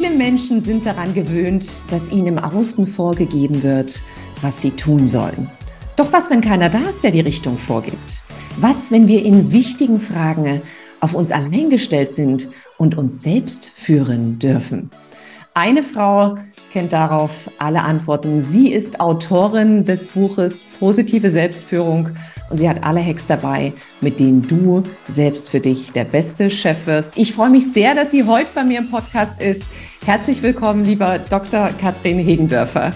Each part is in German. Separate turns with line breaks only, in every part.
Viele Menschen sind daran gewöhnt, dass ihnen im Außen vorgegeben wird, was sie tun sollen. Doch was, wenn keiner da ist, der die Richtung vorgibt? Was, wenn wir in wichtigen Fragen auf uns allein gestellt sind und uns selbst führen dürfen? Eine Frau kennt darauf alle Antworten. Sie ist Autorin des Buches Positive Selbstführung und sie hat alle Hacks dabei, mit denen du selbst für dich der beste Chef wirst. Ich freue mich sehr, dass sie heute bei mir im Podcast ist. Herzlich willkommen, lieber Dr. Katrin Hegendörfer.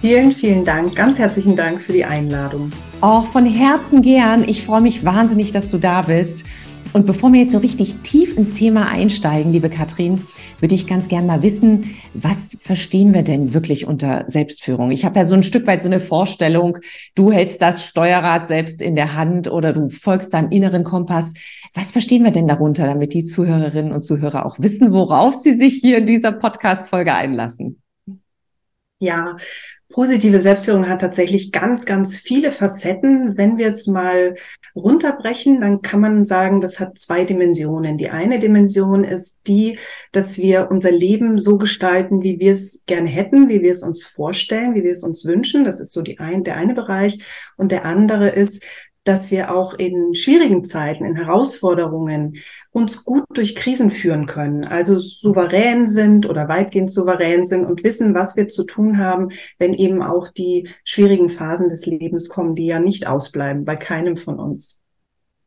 Vielen, vielen Dank. Ganz herzlichen Dank für die Einladung.
Auch von Herzen gern. Ich freue mich wahnsinnig, dass du da bist. Und bevor wir jetzt so richtig tief ins Thema einsteigen, liebe Katrin, würde ich ganz gern mal wissen, was verstehen wir denn wirklich unter Selbstführung? Ich habe ja so ein Stück weit so eine Vorstellung, du hältst das Steuerrad selbst in der Hand oder du folgst deinem inneren Kompass. Was verstehen wir denn darunter, damit die Zuhörerinnen und Zuhörer auch wissen, worauf sie sich hier in dieser Podcast-Folge einlassen?
Ja, positive Selbstführung hat tatsächlich ganz, ganz viele Facetten. Wenn wir es mal runterbrechen, dann kann man sagen, das hat zwei Dimensionen. Die eine Dimension ist die, dass wir unser Leben so gestalten, wie wir es gerne hätten, wie wir es uns vorstellen, wie wir es uns wünschen. Das ist so die ein, der eine Bereich. Und der andere ist, dass wir auch in schwierigen Zeiten, in Herausforderungen uns gut durch Krisen führen können, also souverän sind oder weitgehend souverän sind und wissen, was wir zu tun haben, wenn eben auch die schwierigen Phasen des Lebens kommen, die ja nicht ausbleiben bei keinem von uns.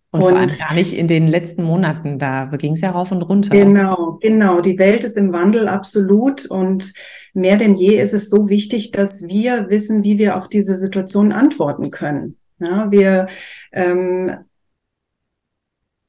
Und, und vor allem gar nicht in den letzten Monaten, da ging es ja rauf und runter.
Genau, genau. Die Welt ist im Wandel absolut und mehr denn je ist es so wichtig, dass wir wissen, wie wir auf diese Situation antworten können. Ja, wir ähm,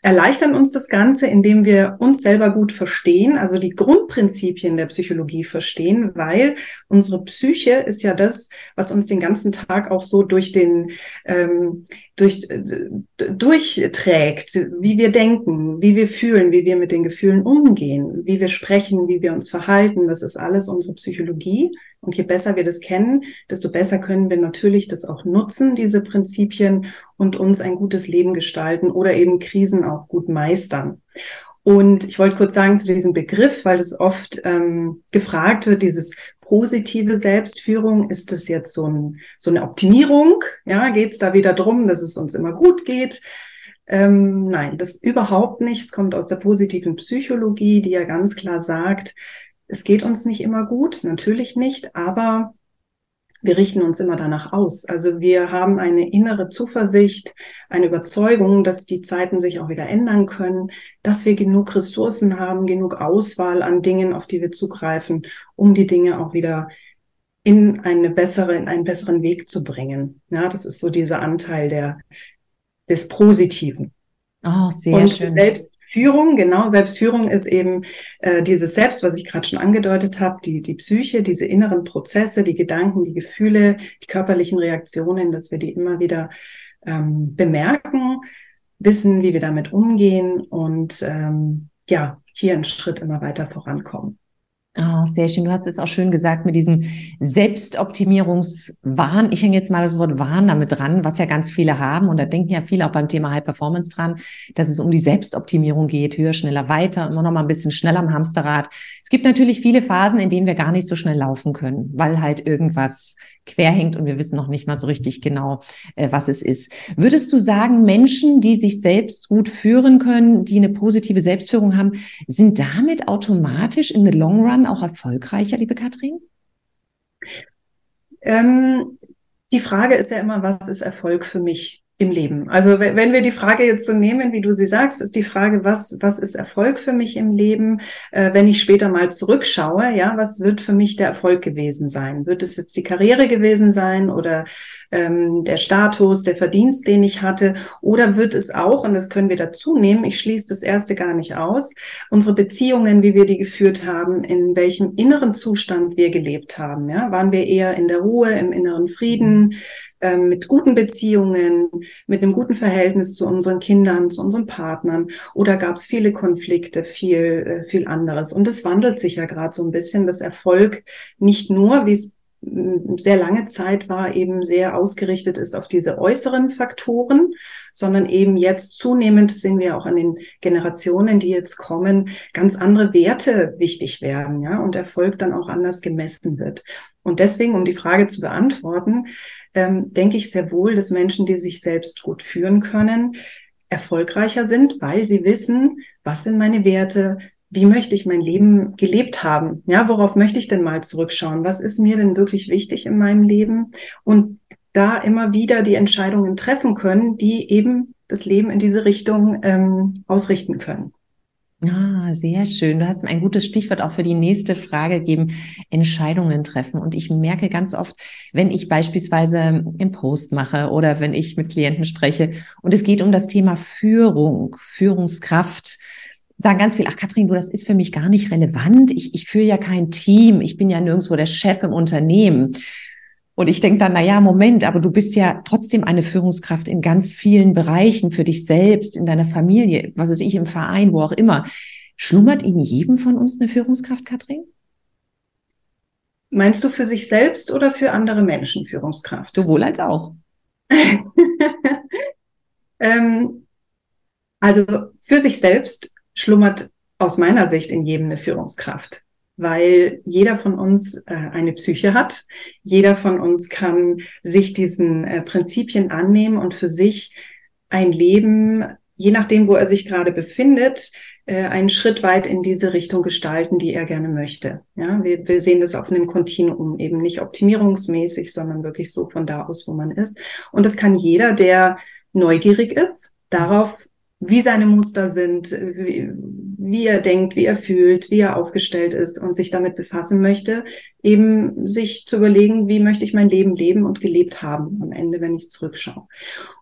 erleichtern uns das Ganze, indem wir uns selber gut verstehen, also die Grundprinzipien der Psychologie verstehen, weil unsere Psyche ist ja das, was uns den ganzen Tag auch so durch den ähm, durch äh, durchträgt, wie wir denken, wie wir fühlen, wie wir mit den Gefühlen umgehen, wie wir sprechen, wie wir uns verhalten. Das ist alles unsere Psychologie. Und je besser wir das kennen, desto besser können wir natürlich das auch nutzen, diese Prinzipien, und uns ein gutes Leben gestalten oder eben Krisen auch gut meistern. Und ich wollte kurz sagen zu diesem Begriff, weil das oft ähm, gefragt wird, dieses positive Selbstführung, ist das jetzt so, ein, so eine Optimierung? Ja, geht es da wieder drum, dass es uns immer gut geht? Ähm, nein, das überhaupt nicht. Es kommt aus der positiven Psychologie, die ja ganz klar sagt, es geht uns nicht immer gut, natürlich nicht, aber wir richten uns immer danach aus. Also wir haben eine innere Zuversicht, eine Überzeugung, dass die Zeiten sich auch wieder ändern können, dass wir genug Ressourcen haben, genug Auswahl an Dingen, auf die wir zugreifen, um die Dinge auch wieder in eine bessere, in einen besseren Weg zu bringen. Ja, das ist so dieser Anteil der, des Positiven.
Oh, sehr
und
schön.
Selbst Führung, genau, Selbstführung ist eben äh, dieses Selbst, was ich gerade schon angedeutet habe, die, die Psyche, diese inneren Prozesse, die Gedanken, die Gefühle, die körperlichen Reaktionen, dass wir die immer wieder ähm, bemerken, wissen, wie wir damit umgehen und ähm, ja, hier einen Schritt immer weiter vorankommen.
Oh, sehr schön. Du hast es auch schön gesagt mit diesem Selbstoptimierungswahn. Ich hänge jetzt mal das Wort Wahn damit dran, was ja ganz viele haben. Und da denken ja viele auch beim Thema High Performance dran, dass es um die Selbstoptimierung geht. Höher, schneller, weiter, immer noch mal ein bisschen schneller am Hamsterrad. Es gibt natürlich viele Phasen, in denen wir gar nicht so schnell laufen können, weil halt irgendwas quer hängt und wir wissen noch nicht mal so richtig genau, äh, was es ist. Würdest du sagen, Menschen, die sich selbst gut führen können, die eine positive Selbstführung haben, sind damit automatisch in the long run auch erfolgreicher, liebe Katrin?
Ähm, die Frage ist ja immer, was ist Erfolg für mich? Im Leben. Also wenn wir die Frage jetzt so nehmen, wie du sie sagst, ist die Frage, was, was ist Erfolg für mich im Leben? Äh, wenn ich später mal zurückschaue, ja, was wird für mich der Erfolg gewesen sein? Wird es jetzt die Karriere gewesen sein oder ähm, der Status, der Verdienst, den ich hatte? Oder wird es auch, und das können wir dazu nehmen, ich schließe das erste gar nicht aus, unsere Beziehungen, wie wir die geführt haben, in welchem inneren Zustand wir gelebt haben? Ja? Waren wir eher in der Ruhe, im inneren Frieden, ähm, mit guten Beziehungen, mit einem guten Verhältnis zu unseren Kindern, zu unseren Partnern? Oder gab es viele Konflikte, viel, äh, viel anderes? Und es wandelt sich ja gerade so ein bisschen, dass Erfolg nicht nur, wie es sehr lange Zeit war, eben sehr ausgerichtet ist auf diese äußeren Faktoren, sondern eben jetzt zunehmend sehen wir auch an den Generationen, die jetzt kommen, ganz andere Werte wichtig werden, ja, und Erfolg dann auch anders gemessen wird. Und deswegen, um die Frage zu beantworten, ähm, denke ich sehr wohl, dass Menschen, die sich selbst gut führen können, erfolgreicher sind, weil sie wissen, was sind meine Werte, wie möchte ich mein Leben gelebt haben? Ja, worauf möchte ich denn mal zurückschauen? Was ist mir denn wirklich wichtig in meinem Leben? Und da immer wieder die Entscheidungen treffen können, die eben das Leben in diese Richtung ähm, ausrichten können.
Ah, sehr schön. Du hast mir ein gutes Stichwort auch für die nächste Frage gegeben. Entscheidungen treffen. Und ich merke ganz oft, wenn ich beispielsweise im Post mache oder wenn ich mit Klienten spreche und es geht um das Thema Führung, Führungskraft, sagen ganz viel, ach Kathrin, du, das ist für mich gar nicht relevant. Ich, ich führe ja kein Team. Ich bin ja nirgendwo der Chef im Unternehmen. Und ich denke dann, na ja, Moment, aber du bist ja trotzdem eine Führungskraft in ganz vielen Bereichen für dich selbst, in deiner Familie, was weiß ich, im Verein, wo auch immer. Schlummert in jedem von uns eine Führungskraft, Kathrin?
Meinst du für sich selbst oder für andere Menschen Führungskraft?
Sowohl als auch.
ähm, also für sich selbst schlummert aus meiner Sicht in jedem eine Führungskraft, weil jeder von uns äh, eine Psyche hat. Jeder von uns kann sich diesen äh, Prinzipien annehmen und für sich ein Leben, je nachdem, wo er sich gerade befindet, äh, einen Schritt weit in diese Richtung gestalten, die er gerne möchte. Ja, wir, wir sehen das auf einem Kontinuum, eben nicht optimierungsmäßig, sondern wirklich so von da aus, wo man ist. Und das kann jeder, der neugierig ist, darauf wie seine Muster sind, wie, wie, er denkt, wie er fühlt, wie er aufgestellt ist und sich damit befassen möchte, eben sich zu überlegen, wie möchte ich mein Leben leben und gelebt haben am Ende, wenn ich zurückschaue.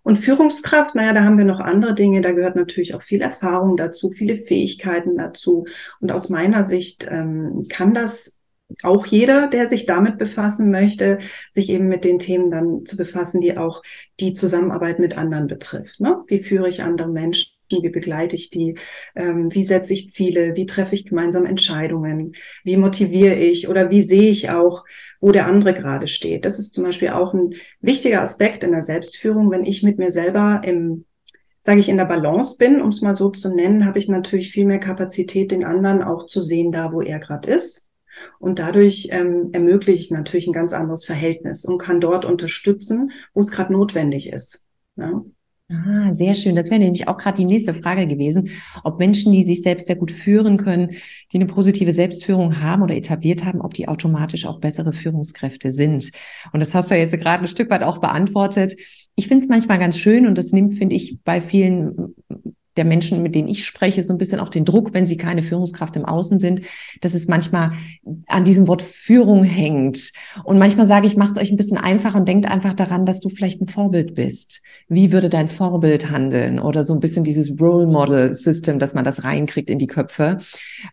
Und Führungskraft, naja, da haben wir noch andere Dinge, da gehört natürlich auch viel Erfahrung dazu, viele Fähigkeiten dazu. Und aus meiner Sicht ähm, kann das auch jeder, der sich damit befassen möchte, sich eben mit den Themen dann zu befassen, die auch die Zusammenarbeit mit anderen betrifft. Ne? Wie führe ich andere Menschen? Wie begleite ich die? Ähm, wie setze ich Ziele? Wie treffe ich gemeinsam Entscheidungen? Wie motiviere ich oder wie sehe ich auch, wo der andere gerade steht? Das ist zum Beispiel auch ein wichtiger Aspekt in der Selbstführung. Wenn ich mit mir selber im sage ich, in der Balance bin, um es mal so zu nennen, habe ich natürlich viel mehr Kapazität, den anderen auch zu sehen, da wo er gerade ist und dadurch ähm, ermöglicht natürlich ein ganz anderes Verhältnis und kann dort unterstützen, wo es gerade notwendig ist. Ja.
Ah, sehr schön. Das wäre nämlich auch gerade die nächste Frage gewesen, ob Menschen, die sich selbst sehr gut führen können, die eine positive Selbstführung haben oder etabliert haben, ob die automatisch auch bessere Führungskräfte sind. Und das hast du jetzt gerade ein Stück weit auch beantwortet. Ich finde es manchmal ganz schön und das nimmt, finde ich, bei vielen der Menschen, mit denen ich spreche, so ein bisschen auch den Druck, wenn sie keine Führungskraft im Außen sind, dass es manchmal an diesem Wort Führung hängt. Und manchmal sage ich, macht es euch ein bisschen einfacher und denkt einfach daran, dass du vielleicht ein Vorbild bist. Wie würde dein Vorbild handeln? Oder so ein bisschen dieses Role Model System, dass man das reinkriegt in die Köpfe.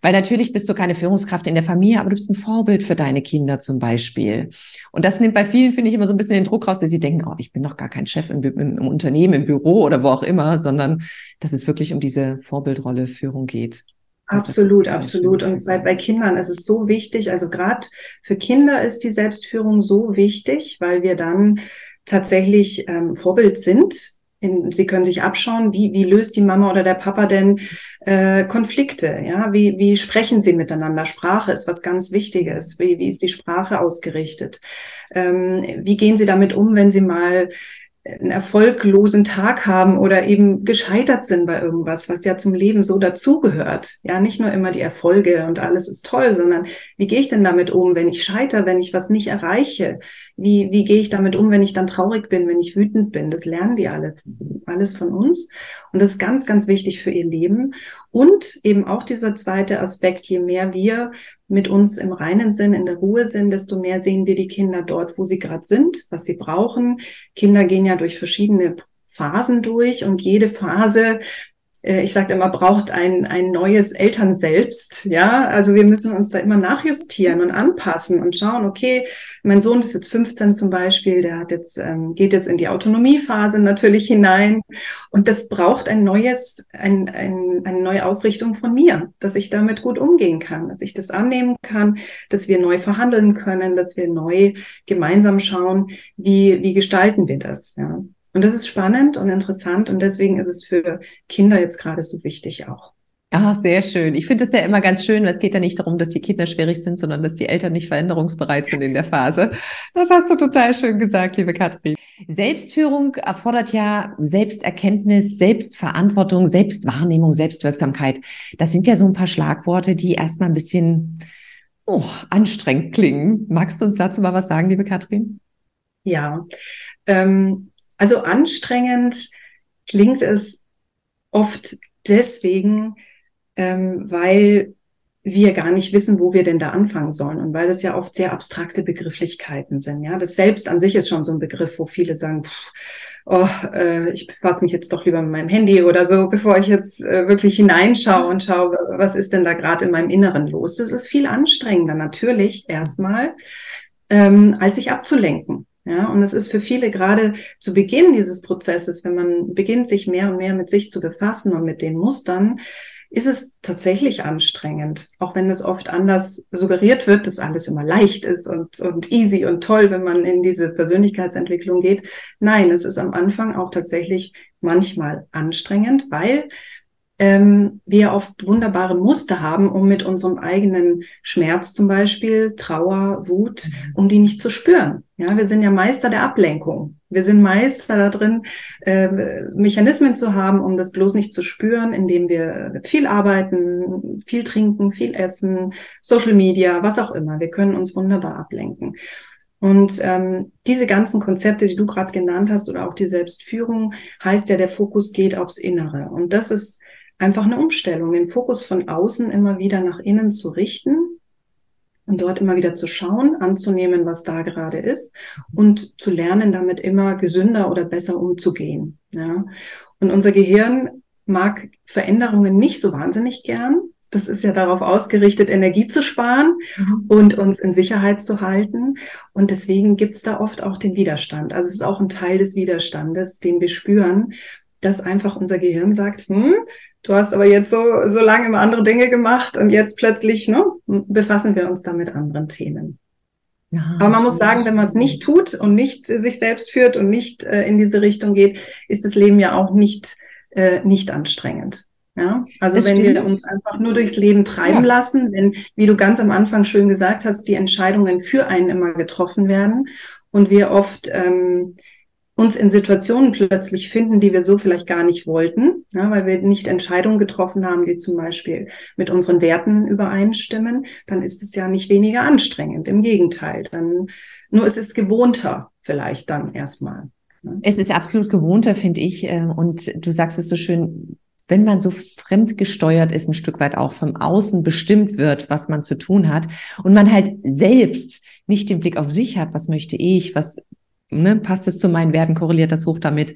Weil natürlich bist du keine Führungskraft in der Familie, aber du bist ein Vorbild für deine Kinder zum Beispiel. Und das nimmt bei vielen, finde ich, immer so ein bisschen den Druck raus, dass sie denken, oh, ich bin doch gar kein Chef im, im, im Unternehmen, im Büro oder wo auch immer, sondern das ist wirklich um diese Vorbildrolle Führung geht.
Absolut, absolut. Und bei, bei Kindern ist es so wichtig, also gerade für Kinder ist die Selbstführung so wichtig, weil wir dann tatsächlich ähm, Vorbild sind. In, sie können sich abschauen, wie, wie löst die Mama oder der Papa denn äh, Konflikte? Ja, wie, wie sprechen sie miteinander? Sprache ist was ganz Wichtiges. Wie, wie ist die Sprache ausgerichtet? Ähm, wie gehen sie damit um, wenn sie mal einen erfolglosen Tag haben oder eben gescheitert sind bei irgendwas, was ja zum Leben so dazugehört. Ja, nicht nur immer die Erfolge und alles ist toll, sondern wie gehe ich denn damit um, wenn ich scheitere, wenn ich was nicht erreiche? Wie, wie gehe ich damit um, wenn ich dann traurig bin, wenn ich wütend bin? Das lernen die alle, alles von uns. Und das ist ganz, ganz wichtig für ihr Leben. Und eben auch dieser zweite Aspekt, je mehr wir mit uns im reinen Sinn, in der Ruhe sind, desto mehr sehen wir die Kinder dort, wo sie gerade sind, was sie brauchen. Kinder gehen ja durch verschiedene Phasen durch und jede Phase ich sage immer, braucht ein, ein neues Eltern selbst. Ja, also wir müssen uns da immer nachjustieren und anpassen und schauen, okay, mein Sohn ist jetzt 15 zum Beispiel, der hat jetzt, ähm, geht jetzt in die Autonomiephase natürlich hinein. Und das braucht ein neues, ein, ein, eine neue Ausrichtung von mir, dass ich damit gut umgehen kann, dass ich das annehmen kann, dass wir neu verhandeln können, dass wir neu gemeinsam schauen, wie, wie gestalten wir das. Ja. Und das ist spannend und interessant und deswegen ist es für Kinder jetzt gerade so wichtig auch.
Ah, sehr schön. Ich finde es ja immer ganz schön, weil es geht ja nicht darum, dass die Kinder schwierig sind, sondern dass die Eltern nicht veränderungsbereit sind in der Phase. Das hast du total schön gesagt, liebe Katrin. Selbstführung erfordert ja Selbsterkenntnis, Selbstverantwortung, Selbstwahrnehmung, Selbstwirksamkeit. Das sind ja so ein paar Schlagworte, die erstmal ein bisschen oh, anstrengend klingen. Magst du uns dazu mal was sagen, liebe Katrin?
Ja, ähm, also anstrengend klingt es oft deswegen, ähm, weil wir gar nicht wissen, wo wir denn da anfangen sollen und weil das ja oft sehr abstrakte Begrifflichkeiten sind. Ja, das selbst an sich ist schon so ein Begriff, wo viele sagen, pff, oh, äh, ich befasse mich jetzt doch lieber mit meinem Handy oder so, bevor ich jetzt äh, wirklich hineinschaue und schaue, was ist denn da gerade in meinem Inneren los. Das ist viel anstrengender natürlich erstmal, ähm, als sich abzulenken. Ja, und es ist für viele gerade zu Beginn dieses Prozesses, wenn man beginnt, sich mehr und mehr mit sich zu befassen und mit den Mustern, ist es tatsächlich anstrengend. Auch wenn es oft anders suggeriert wird, dass alles immer leicht ist und, und easy und toll, wenn man in diese Persönlichkeitsentwicklung geht. Nein, es ist am Anfang auch tatsächlich manchmal anstrengend, weil ähm, wir oft wunderbare Muster haben, um mit unserem eigenen Schmerz zum Beispiel, Trauer, Wut, um die nicht zu spüren. Ja, wir sind ja Meister der Ablenkung. Wir sind Meister da drin, äh, Mechanismen zu haben, um das bloß nicht zu spüren, indem wir viel arbeiten, viel trinken, viel essen, Social Media, was auch immer. Wir können uns wunderbar ablenken. Und ähm, diese ganzen Konzepte, die du gerade genannt hast, oder auch die Selbstführung, heißt ja, der Fokus geht aufs Innere. Und das ist einfach eine Umstellung, den Fokus von außen immer wieder nach innen zu richten und dort immer wieder zu schauen, anzunehmen, was da gerade ist und zu lernen, damit immer gesünder oder besser umzugehen. Ja. Und unser Gehirn mag Veränderungen nicht so wahnsinnig gern. Das ist ja darauf ausgerichtet, Energie zu sparen mhm. und uns in Sicherheit zu halten. Und deswegen gibt's da oft auch den Widerstand. Also es ist auch ein Teil des Widerstandes, den wir spüren, dass einfach unser Gehirn sagt, hm, du hast aber jetzt so, so lange immer andere Dinge gemacht und jetzt plötzlich ne, befassen wir uns da mit anderen Themen. Ja, aber man muss sagen, wenn man es nicht tut und nicht sich selbst führt und nicht äh, in diese Richtung geht, ist das Leben ja auch nicht, äh, nicht anstrengend. Ja, also das wenn stimmt. wir uns einfach nur durchs Leben treiben ja. lassen, wenn, wie du ganz am Anfang schön gesagt hast, die Entscheidungen für einen immer getroffen werden und wir oft ähm, uns in Situationen plötzlich finden, die wir so vielleicht gar nicht wollten, ja, weil wir nicht Entscheidungen getroffen haben, die zum Beispiel mit unseren Werten übereinstimmen, dann ist es ja nicht weniger anstrengend. Im Gegenteil, dann nur es ist gewohnter vielleicht dann erstmal.
Ne? Es ist absolut gewohnter, finde ich. Äh, und du sagst es so schön, wenn man so fremdgesteuert ist, ein Stück weit auch vom Außen bestimmt wird, was man zu tun hat und man halt selbst nicht den Blick auf sich hat, was möchte ich, was ne, passt es zu meinen Werten, korreliert das hoch damit,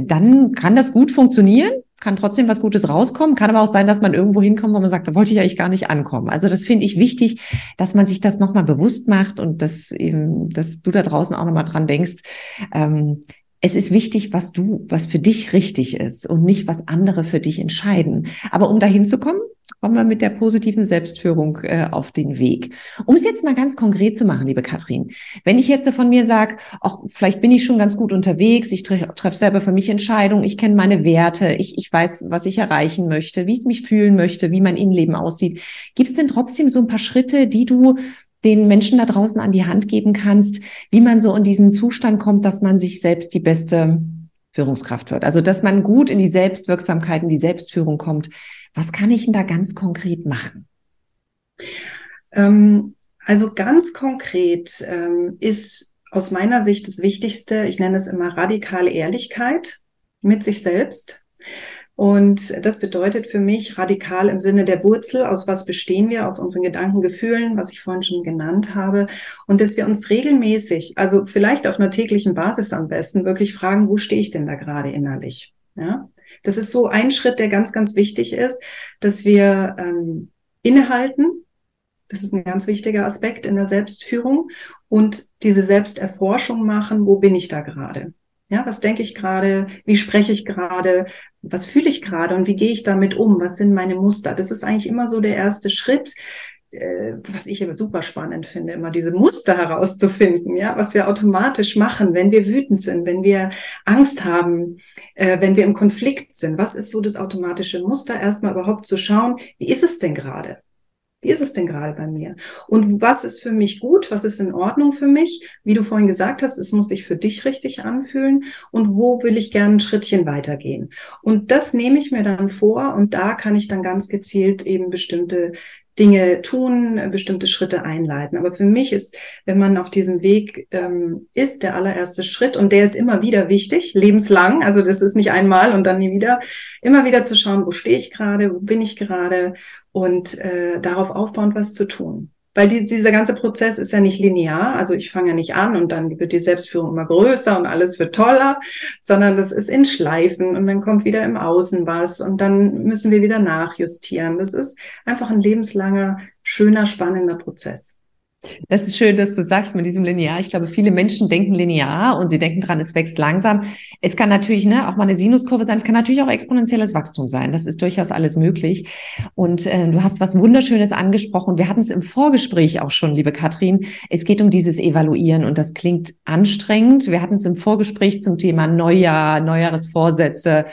dann kann das gut funktionieren, kann trotzdem was Gutes rauskommen, kann aber auch sein, dass man irgendwo hinkommt, wo man sagt, da wollte ich eigentlich gar nicht ankommen. Also das finde ich wichtig, dass man sich das nochmal bewusst macht und dass eben, dass du da draußen auch nochmal dran denkst. Ähm, es ist wichtig, was du, was für dich richtig ist und nicht, was andere für dich entscheiden. Aber um dahin zu kommen, kommen wir mit der positiven Selbstführung äh, auf den Weg. Um es jetzt mal ganz konkret zu machen, liebe Katrin, wenn ich jetzt von mir sage, ach, vielleicht bin ich schon ganz gut unterwegs, ich treffe treff selber für mich Entscheidungen, ich kenne meine Werte, ich, ich weiß, was ich erreichen möchte, wie ich mich fühlen möchte, wie mein Innenleben aussieht. Gibt es denn trotzdem so ein paar Schritte, die du den Menschen da draußen an die Hand geben kannst, wie man so in diesen Zustand kommt, dass man sich selbst die beste Führungskraft wird. Also, dass man gut in die Selbstwirksamkeit, in die Selbstführung kommt. Was kann ich denn da ganz konkret machen?
Ähm, also ganz konkret ähm, ist aus meiner Sicht das Wichtigste, ich nenne es immer radikale Ehrlichkeit mit sich selbst. Und das bedeutet für mich radikal im Sinne der Wurzel, aus was bestehen wir, aus unseren Gedanken, Gefühlen, was ich vorhin schon genannt habe. Und dass wir uns regelmäßig, also vielleicht auf einer täglichen Basis am besten, wirklich fragen, wo stehe ich denn da gerade innerlich? Ja, das ist so ein Schritt, der ganz, ganz wichtig ist, dass wir ähm, innehalten. Das ist ein ganz wichtiger Aspekt in der Selbstführung und diese Selbsterforschung machen, wo bin ich da gerade? Ja, was denke ich gerade? Wie spreche ich gerade? Was fühle ich gerade? Und wie gehe ich damit um? Was sind meine Muster? Das ist eigentlich immer so der erste Schritt, äh, was ich aber super spannend finde, immer diese Muster herauszufinden, ja, was wir automatisch machen, wenn wir wütend sind, wenn wir Angst haben, äh, wenn wir im Konflikt sind. Was ist so das automatische Muster? Erstmal überhaupt zu schauen, wie ist es denn gerade? Wie ist es denn gerade bei mir? Und was ist für mich gut? Was ist in Ordnung für mich? Wie du vorhin gesagt hast, es muss sich für dich richtig anfühlen. Und wo will ich gerne ein Schrittchen weitergehen? Und das nehme ich mir dann vor und da kann ich dann ganz gezielt eben bestimmte Dinge tun, bestimmte Schritte einleiten. Aber für mich ist, wenn man auf diesem Weg ähm, ist, der allererste Schritt, und der ist immer wieder wichtig, lebenslang, also das ist nicht einmal und dann nie wieder, immer wieder zu schauen, wo stehe ich gerade, wo bin ich gerade und äh, darauf aufbauend was zu tun weil die, dieser ganze Prozess ist ja nicht linear. Also ich fange ja nicht an und dann wird die Selbstführung immer größer und alles wird toller, sondern das ist in Schleifen und dann kommt wieder im Außen was und dann müssen wir wieder nachjustieren. Das ist einfach ein lebenslanger, schöner, spannender Prozess.
Das ist schön, dass du sagst mit diesem Linear. Ich glaube, viele Menschen denken linear und sie denken dran, es wächst langsam. Es kann natürlich ne, auch mal eine Sinuskurve sein. Es kann natürlich auch exponentielles Wachstum sein. Das ist durchaus alles möglich. Und äh, du hast was Wunderschönes angesprochen. Wir hatten es im Vorgespräch auch schon, liebe Katrin. Es geht um dieses Evaluieren und das klingt anstrengend. Wir hatten es im Vorgespräch zum Thema Neujahr, Neujahresvorsätze,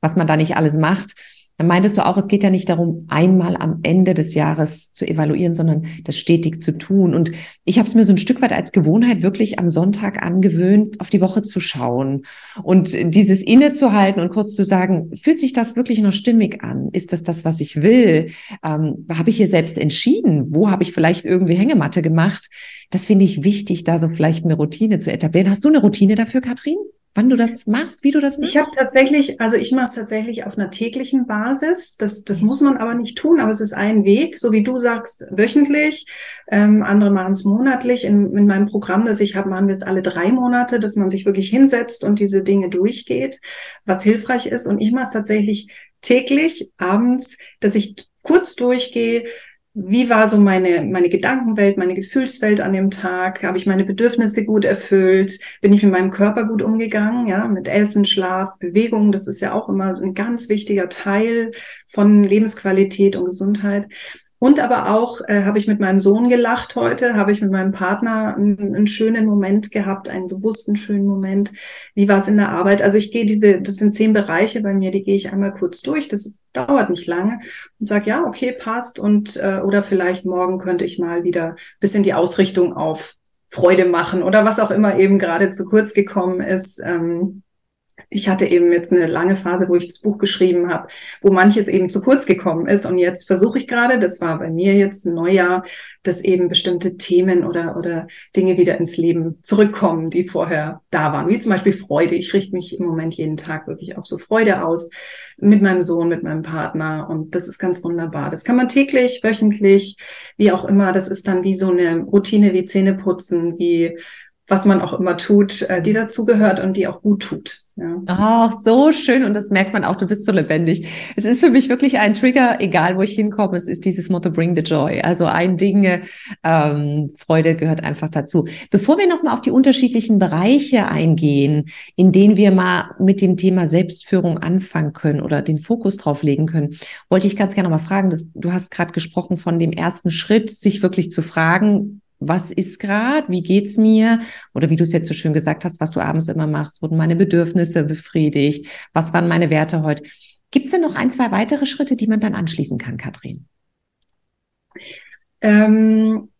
was man da nicht alles macht. Dann meintest du auch, es geht ja nicht darum, einmal am Ende des Jahres zu evaluieren, sondern das stetig zu tun. Und ich habe es mir so ein Stück weit als Gewohnheit wirklich am Sonntag angewöhnt, auf die Woche zu schauen und dieses innezuhalten und kurz zu sagen, fühlt sich das wirklich noch stimmig an? Ist das das, was ich will? Ähm, habe ich hier selbst entschieden? Wo habe ich vielleicht irgendwie Hängematte gemacht? Das finde ich wichtig, da so vielleicht eine Routine zu etablieren. Hast du eine Routine dafür, Katrin? Wann du das machst, wie du das machst?
Ich habe tatsächlich, also ich mache es tatsächlich auf einer täglichen Basis. Das, das muss man aber nicht tun, aber es ist ein Weg, so wie du sagst, wöchentlich. Ähm, andere machen es monatlich. In, in meinem Programm, das ich habe, machen wir es alle drei Monate, dass man sich wirklich hinsetzt und diese Dinge durchgeht, was hilfreich ist. Und ich mache es tatsächlich täglich, abends, dass ich kurz durchgehe, wie war so meine, meine Gedankenwelt, meine Gefühlswelt an dem Tag? Habe ich meine Bedürfnisse gut erfüllt? Bin ich mit meinem Körper gut umgegangen? Ja, mit Essen, Schlaf, Bewegung. Das ist ja auch immer ein ganz wichtiger Teil von Lebensqualität und Gesundheit. Und aber auch äh, habe ich mit meinem Sohn gelacht heute, habe ich mit meinem Partner einen, einen, schönen Moment gehabt, einen bewussten schönen Moment. Wie war es in der Arbeit? Also ich gehe diese, das sind zehn Bereiche bei mir, die gehe ich einmal kurz durch. Das dauert nicht lange und sage, ja, okay, passt. Und äh, oder vielleicht morgen könnte ich mal wieder bisschen die Ausrichtung auf Freude machen oder was auch immer eben gerade zu kurz gekommen ist. Ähm, ich hatte eben jetzt eine lange Phase, wo ich das Buch geschrieben habe, wo manches eben zu kurz gekommen ist. Und jetzt versuche ich gerade, das war bei mir jetzt ein Neujahr, dass eben bestimmte Themen oder, oder Dinge wieder ins Leben zurückkommen, die vorher da waren. Wie zum Beispiel Freude. Ich richte mich im Moment jeden Tag wirklich auf so Freude aus mit meinem Sohn, mit meinem Partner. Und das ist ganz wunderbar. Das kann man täglich, wöchentlich, wie auch immer. Das ist dann wie so eine Routine wie Zähneputzen, wie was man auch immer tut, äh, die dazugehört und die auch gut tut. Ja.
Ach, so schön. Und das merkt man auch, du bist so lebendig. Es ist für mich wirklich ein Trigger, egal wo ich hinkomme. Es ist dieses Motto Bring the Joy. Also ein Ding, ähm, Freude gehört einfach dazu. Bevor wir nochmal auf die unterschiedlichen Bereiche eingehen, in denen wir mal mit dem Thema Selbstführung anfangen können oder den Fokus drauf legen können, wollte ich ganz gerne nochmal fragen, dass, du hast gerade gesprochen von dem ersten Schritt, sich wirklich zu fragen, was ist gerade, wie geht's mir? Oder wie du es jetzt so schön gesagt hast, was du abends immer machst, wurden meine Bedürfnisse befriedigt? Was waren meine Werte heute? Gibt es denn noch ein, zwei weitere Schritte, die man dann anschließen kann, Katrin?
Ähm,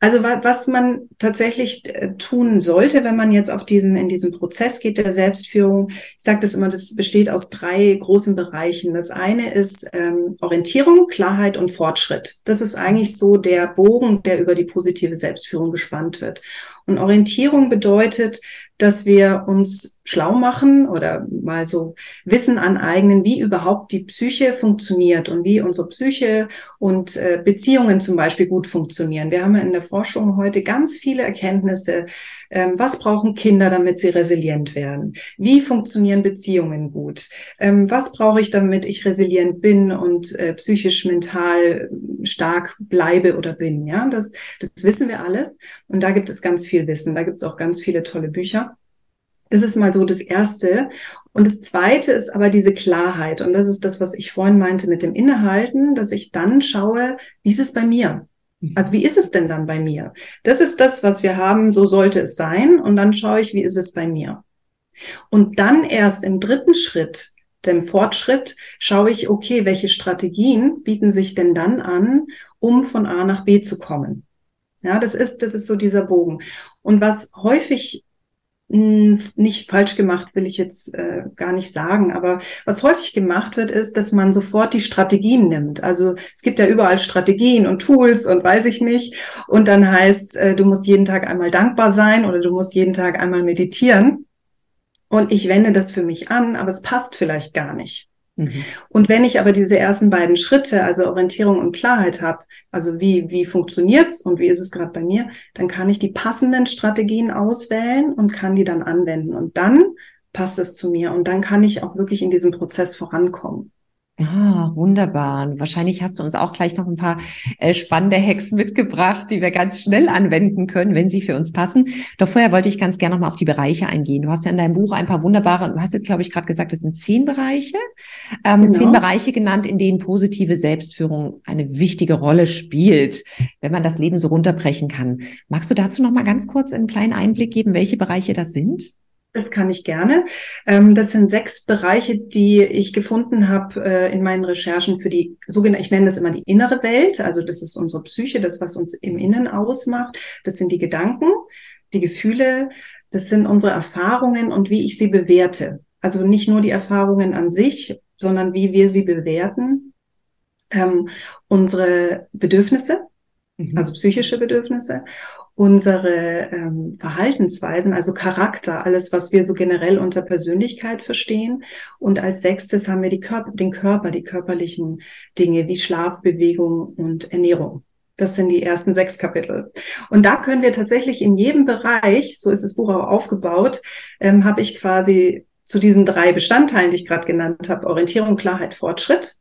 Also was man tatsächlich äh, tun sollte, wenn man jetzt auf diesen in diesen Prozess geht der Selbstführung, ich sage das immer, das besteht aus drei großen Bereichen. Das eine ist ähm, Orientierung, Klarheit und Fortschritt. Das ist eigentlich so der Bogen, der über die positive Selbstführung gespannt wird. Und Orientierung bedeutet, dass wir uns schlau machen oder mal so Wissen aneignen, wie überhaupt die Psyche funktioniert und wie unsere Psyche und äh, Beziehungen zum Beispiel gut funktionieren. Wir haben ja in der Forschung heute ganz viele Erkenntnisse. Ähm, was brauchen Kinder, damit sie resilient werden? Wie funktionieren Beziehungen gut? Ähm, was brauche ich, damit ich resilient bin und äh, psychisch, mental stark bleibe oder bin? Ja, das, das wissen wir alles. Und da gibt es ganz viel Wissen. Da gibt es auch ganz viele tolle Bücher. Das ist mal so das Erste. Und das Zweite ist aber diese Klarheit. Und das ist das, was ich vorhin meinte mit dem Innehalten, dass ich dann schaue, wie ist es bei mir? Also wie ist es denn dann bei mir? Das ist das, was wir haben, so sollte es sein. Und dann schaue ich, wie ist es bei mir? Und dann erst im dritten Schritt, dem Fortschritt, schaue ich, okay, welche Strategien bieten sich denn dann an, um von A nach B zu kommen? Ja, das ist, das ist so dieser Bogen. Und was häufig nicht falsch gemacht, will ich jetzt äh, gar nicht sagen. Aber was häufig gemacht wird, ist, dass man sofort die Strategien nimmt. Also es gibt ja überall Strategien und Tools und weiß ich nicht. Und dann heißt, äh, du musst jeden Tag einmal dankbar sein oder du musst jeden Tag einmal meditieren. Und ich wende das für mich an, aber es passt vielleicht gar nicht. Mhm. Und wenn ich aber diese ersten beiden Schritte, also Orientierung und Klarheit habe, also wie, wie funktioniert's und wie ist es gerade bei mir, dann kann ich die passenden Strategien auswählen und kann die dann anwenden. Und dann passt es zu mir und dann kann ich auch wirklich in diesem Prozess vorankommen.
Ah, wunderbar. Und wahrscheinlich hast du uns auch gleich noch ein paar äh, spannende Hacks mitgebracht, die wir ganz schnell anwenden können, wenn sie für uns passen. Doch vorher wollte ich ganz gerne noch mal auf die Bereiche eingehen. Du hast ja in deinem Buch ein paar wunderbare, du hast jetzt, glaube ich, gerade gesagt, es sind zehn Bereiche, ähm, genau. zehn Bereiche genannt, in denen positive Selbstführung eine wichtige Rolle spielt, wenn man das Leben so runterbrechen kann. Magst du dazu noch mal ganz kurz einen kleinen Einblick geben, welche Bereiche das sind?
Das kann ich gerne. Ähm, das sind sechs Bereiche, die ich gefunden habe äh, in meinen Recherchen für die sogenannte, ich nenne das immer die innere Welt. Also das ist unsere Psyche, das, was uns im Innen ausmacht. Das sind die Gedanken, die Gefühle, das sind unsere Erfahrungen und wie ich sie bewerte. Also nicht nur die Erfahrungen an sich, sondern wie wir sie bewerten. Ähm, unsere Bedürfnisse, mhm. also psychische Bedürfnisse unsere ähm, Verhaltensweisen, also Charakter, alles, was wir so generell unter Persönlichkeit verstehen. Und als sechstes haben wir die Körper, den Körper, die körperlichen Dinge wie Schlaf, Bewegung und Ernährung. Das sind die ersten sechs Kapitel. Und da können wir tatsächlich in jedem Bereich, so ist das Buch auch aufgebaut, ähm, habe ich quasi zu diesen drei Bestandteilen, die ich gerade genannt habe, Orientierung, Klarheit, Fortschritt,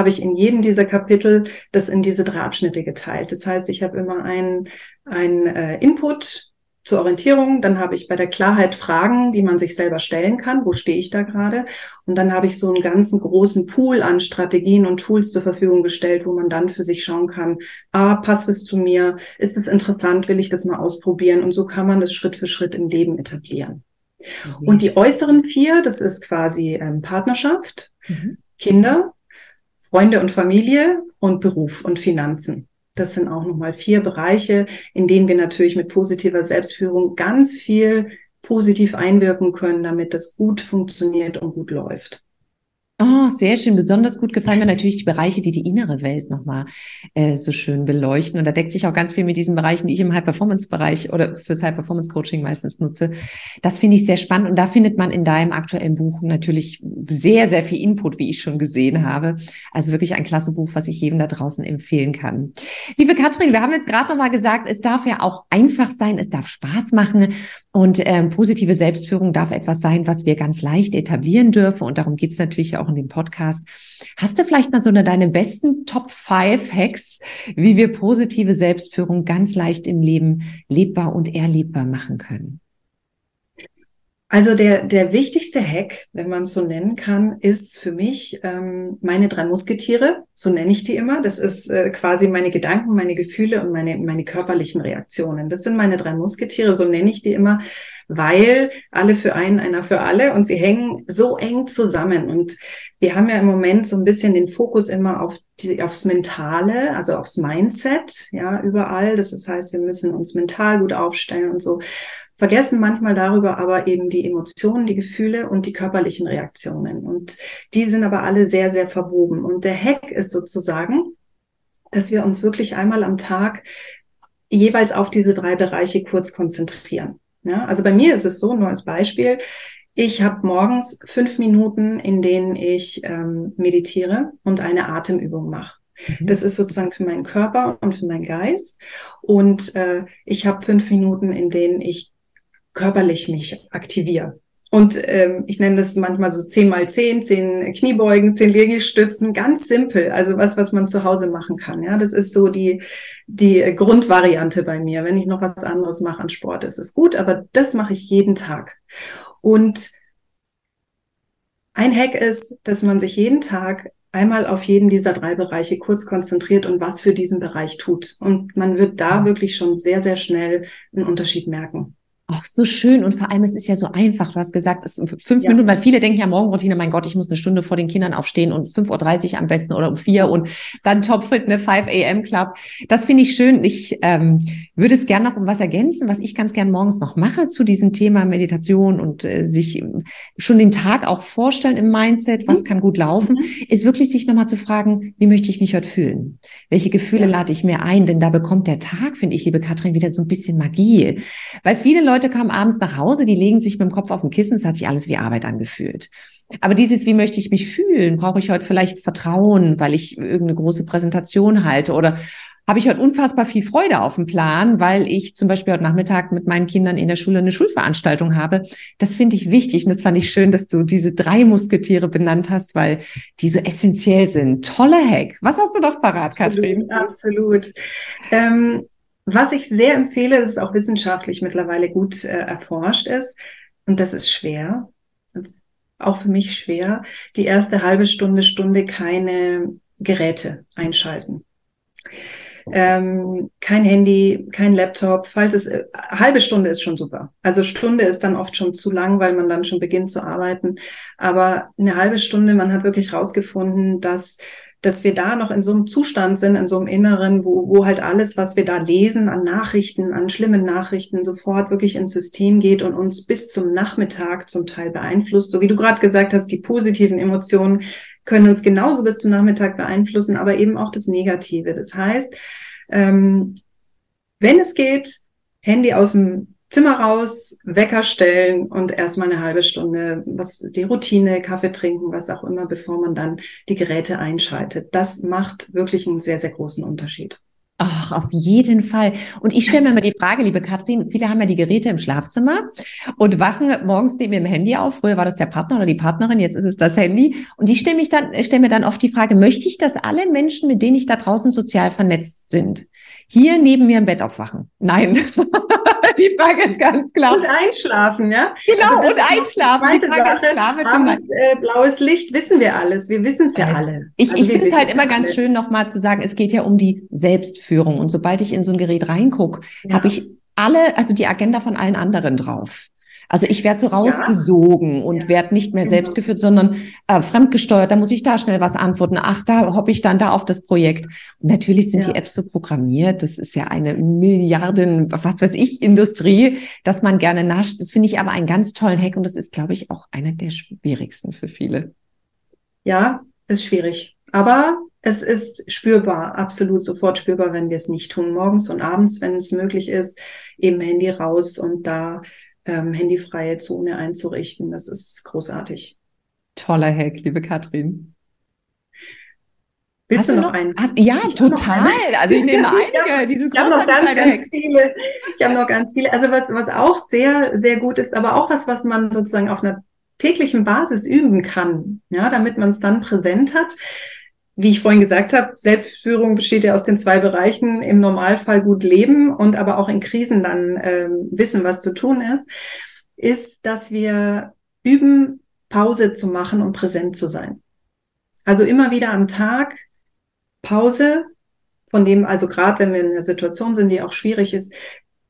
habe ich in jedem dieser Kapitel das in diese drei Abschnitte geteilt. Das heißt, ich habe immer einen, einen äh, Input zur Orientierung, dann habe ich bei der Klarheit Fragen, die man sich selber stellen kann, wo stehe ich da gerade? Und dann habe ich so einen ganzen großen Pool an Strategien und Tools zur Verfügung gestellt, wo man dann für sich schauen kann, ah, passt es zu mir? Ist es interessant? Will ich das mal ausprobieren? Und so kann man das Schritt für Schritt im Leben etablieren. Mhm. Und die äußeren vier, das ist quasi ähm, Partnerschaft, mhm. Kinder, Freunde und Familie und Beruf und Finanzen. Das sind auch nochmal vier Bereiche, in denen wir natürlich mit positiver Selbstführung ganz viel positiv einwirken können, damit das gut funktioniert und gut läuft.
Oh, sehr schön. Besonders gut gefallen mir natürlich die Bereiche, die die innere Welt nochmal äh, so schön beleuchten. Und da deckt sich auch ganz viel mit diesen Bereichen, die ich im High-Performance-Bereich oder fürs High-Performance-Coaching meistens nutze. Das finde ich sehr spannend. Und da findet man in deinem aktuellen Buch natürlich sehr, sehr viel Input, wie ich schon gesehen habe. Also wirklich ein klasse Buch, was ich jedem da draußen empfehlen kann. Liebe Katrin, wir haben jetzt gerade nochmal gesagt, es darf ja auch einfach sein, es darf Spaß machen. Und ähm, positive Selbstführung darf etwas sein, was wir ganz leicht etablieren dürfen. Und darum geht's natürlich auch in dem Podcast. Hast du vielleicht mal so eine deine besten Top 5 Hacks, wie wir positive Selbstführung ganz leicht im Leben lebbar und erlebbar machen können?
Also der, der wichtigste Hack, wenn man es so nennen kann, ist für mich ähm, meine drei Musketiere, so nenne ich die immer. Das ist äh, quasi meine Gedanken, meine Gefühle und meine, meine körperlichen Reaktionen. Das sind meine drei Musketiere, so nenne ich die immer, weil alle für einen, einer für alle und sie hängen so eng zusammen. Und wir haben ja im Moment so ein bisschen den Fokus immer auf die, aufs Mentale, also aufs Mindset, ja, überall. Das heißt, wir müssen uns mental gut aufstellen und so. Vergessen manchmal darüber aber eben die Emotionen, die Gefühle und die körperlichen Reaktionen. Und die sind aber alle sehr, sehr verwoben. Und der Hack ist sozusagen, dass wir uns wirklich einmal am Tag jeweils auf diese drei Bereiche kurz konzentrieren. Ja, also bei mir ist es so, nur als Beispiel, ich habe morgens fünf Minuten, in denen ich ähm, meditiere und eine Atemübung mache. Mhm. Das ist sozusagen für meinen Körper und für meinen Geist. Und äh, ich habe fünf Minuten, in denen ich körperlich mich aktiviere. Und ähm, ich nenne das manchmal so zehn mal zehn, zehn Kniebeugen, zehn Liegestützen, ganz simpel. Also was, was man zu Hause machen kann. Ja, das ist so die die Grundvariante bei mir. Wenn ich noch was anderes mache an Sport, ist es gut, aber das mache ich jeden Tag. Und ein Hack ist, dass man sich jeden Tag einmal auf jeden dieser drei Bereiche kurz konzentriert und was für diesen Bereich tut. Und man wird da wirklich schon sehr, sehr schnell einen Unterschied merken.
Ach, so schön. Und vor allem, es ist ja so einfach. Du hast gesagt, es sind fünf ja. Minuten, weil viele denken ja Morgenroutine, mein Gott, ich muss eine Stunde vor den Kindern aufstehen und 5.30 Uhr am besten oder um vier und dann topfit eine 5 a.m. Club. Das finde ich schön. Ich ähm, würde es gerne noch um was ergänzen, was ich ganz gern morgens noch mache zu diesem Thema Meditation und äh, sich schon den Tag auch vorstellen im Mindset, was mhm. kann gut laufen, mhm. ist wirklich sich nochmal zu fragen, wie möchte ich mich heute fühlen? Welche Gefühle ja. lade ich mir ein? Denn da bekommt der Tag, finde ich, liebe Katrin, wieder so ein bisschen Magie. Weil viele Leute Leute kamen abends nach Hause, die legen sich mit dem Kopf auf den Kissen, es hat sich alles wie Arbeit angefühlt. Aber dieses, wie möchte ich mich fühlen? Brauche ich heute vielleicht Vertrauen, weil ich irgendeine große Präsentation halte oder habe ich heute unfassbar viel Freude auf dem Plan, weil ich zum Beispiel heute Nachmittag mit meinen Kindern in der Schule eine Schulveranstaltung habe. Das finde ich wichtig und das fand ich schön, dass du diese drei Musketiere benannt hast, weil die so essentiell sind. Toller Hack. Was hast du noch parat,
absolut,
Katrin?
Absolut. Ähm, was ich sehr empfehle, das ist auch wissenschaftlich mittlerweile gut äh, erforscht ist, und das ist schwer, auch für mich schwer, die erste halbe Stunde, Stunde keine Geräte einschalten. Ähm, kein Handy, kein Laptop, falls es äh, halbe Stunde ist schon super. Also Stunde ist dann oft schon zu lang, weil man dann schon beginnt zu arbeiten. Aber eine halbe Stunde, man hat wirklich rausgefunden, dass dass wir da noch in so einem Zustand sind, in so einem Inneren, wo, wo halt alles, was wir da lesen an Nachrichten, an schlimmen Nachrichten, sofort wirklich ins System geht und uns bis zum Nachmittag zum Teil beeinflusst. So wie du gerade gesagt hast, die positiven Emotionen können uns genauso bis zum Nachmittag beeinflussen, aber eben auch das Negative. Das heißt, ähm, wenn es geht, Handy aus dem Zimmer raus, Wecker stellen und erstmal eine halbe Stunde was die Routine, Kaffee trinken, was auch immer, bevor man dann die Geräte einschaltet. Das macht wirklich einen sehr, sehr großen Unterschied.
Ach, auf jeden Fall. Und ich stelle mir immer die Frage, liebe Katrin, viele haben ja die Geräte im Schlafzimmer und wachen morgens neben ihrem Handy auf. Früher war das der Partner oder die Partnerin, jetzt ist es das Handy. Und ich stelle mich dann, stelle mir dann oft die Frage, möchte ich, dass alle Menschen, mit denen ich da draußen sozial vernetzt sind, hier neben mir im Bett aufwachen? Nein. die Frage ist ganz klar.
Und einschlafen, ja?
Genau, also und einschlafen.
Die Frage ist Sache. Abends, äh, blaues Licht wissen wir alles. Wir wissen es ja alle.
Ich, also ich finde es halt immer alle. ganz schön, nochmal zu sagen, es geht ja um die Selbstführung. Und sobald ich in so ein Gerät reingucke, ja. habe ich alle, also die Agenda von allen anderen drauf. Also ich werde so rausgesogen ja. und ja. werde nicht mehr genau. selbst geführt, sondern äh, fremdgesteuert. Da muss ich da schnell was antworten. Ach, da hoppe ich dann da auf das Projekt. Und natürlich sind ja. die Apps so programmiert. Das ist ja eine Milliarden, was weiß ich, Industrie, dass man gerne nascht. Das finde ich aber einen ganz tollen Hack und das ist, glaube ich, auch einer der schwierigsten für viele.
Ja, ist schwierig. Aber es ist spürbar, absolut sofort spürbar, wenn wir es nicht tun. Morgens und abends, wenn es möglich ist, eben Handy raus und da ähm, handyfreie Zone einzurichten. Das ist großartig.
Toller Hack, liebe Katrin.
Willst hast du noch, noch einen?
Hast, ja, ich total. Also ich nehme einige. Diese
ich habe noch ganz, ganz viele. Ich habe noch ganz viele. Also was, was auch sehr, sehr gut ist, aber auch was, was man sozusagen auf einer täglichen Basis üben kann, ja, damit man es dann präsent hat, wie ich vorhin gesagt habe, Selbstführung besteht ja aus den zwei Bereichen, im Normalfall gut leben und aber auch in Krisen dann äh, wissen, was zu tun ist, ist, dass wir üben, Pause zu machen und präsent zu sein. Also immer wieder am Tag Pause, von dem, also gerade wenn wir in einer Situation sind, die auch schwierig ist,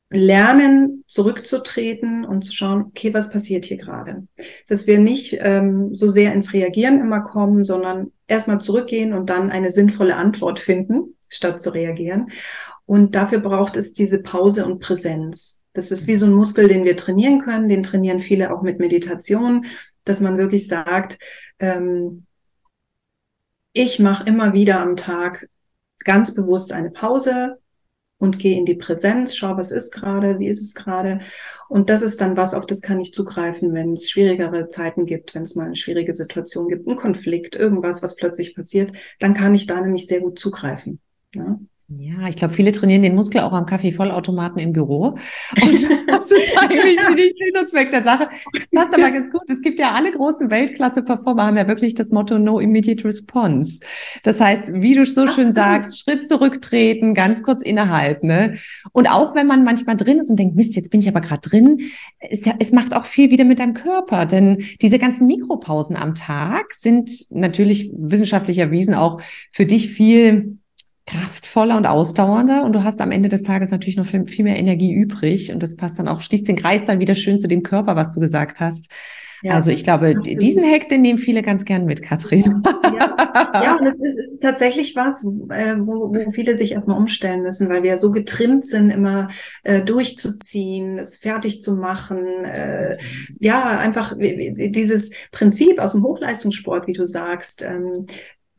lernen, zurückzutreten und zu schauen, okay, was passiert hier gerade? Dass wir nicht ähm, so sehr ins Reagieren immer kommen, sondern erstmal zurückgehen und dann eine sinnvolle Antwort finden, statt zu reagieren. Und dafür braucht es diese Pause und Präsenz. Das ist wie so ein Muskel, den wir trainieren können. Den trainieren viele auch mit Meditation, dass man wirklich sagt, ähm, ich mache immer wieder am Tag ganz bewusst eine Pause, und gehe in die Präsenz, schau, was ist gerade, wie ist es gerade. Und das ist dann was, auf das kann ich zugreifen, wenn es schwierigere Zeiten gibt, wenn es mal eine schwierige Situation gibt, einen Konflikt, irgendwas, was plötzlich passiert, dann kann ich da nämlich sehr gut zugreifen. Ja?
Ja, ich glaube, viele trainieren den Muskel auch am Kaffeevollautomaten im Büro. Und das ist eigentlich ziemlich Sinn und Zweck der Sache. Das passt aber ganz gut. Es gibt ja alle großen Weltklasse-Performer haben ja wirklich das Motto No Immediate Response. Das heißt, wie du so schön sagst, Schritt zurücktreten, ganz kurz innehalten. Ne? Und auch wenn man manchmal drin ist und denkt, Mist, jetzt bin ich aber gerade drin, es, es macht auch viel wieder mit deinem Körper. Denn diese ganzen Mikropausen am Tag sind natürlich wissenschaftlich erwiesen auch für dich viel kraftvoller und ausdauernder und du hast am Ende des Tages natürlich noch viel, viel mehr Energie übrig und das passt dann auch, schließt den Kreis dann wieder schön zu dem Körper, was du gesagt hast. Ja, also ich glaube, absolut. diesen Hack, den nehmen viele ganz gern mit, Katrin.
Ja, ja und es ist, ist tatsächlich was, äh, wo, wo viele sich erstmal umstellen müssen, weil wir ja so getrimmt sind, immer äh, durchzuziehen, es fertig zu machen. Äh, ja, einfach dieses Prinzip aus dem Hochleistungssport, wie du sagst, ähm,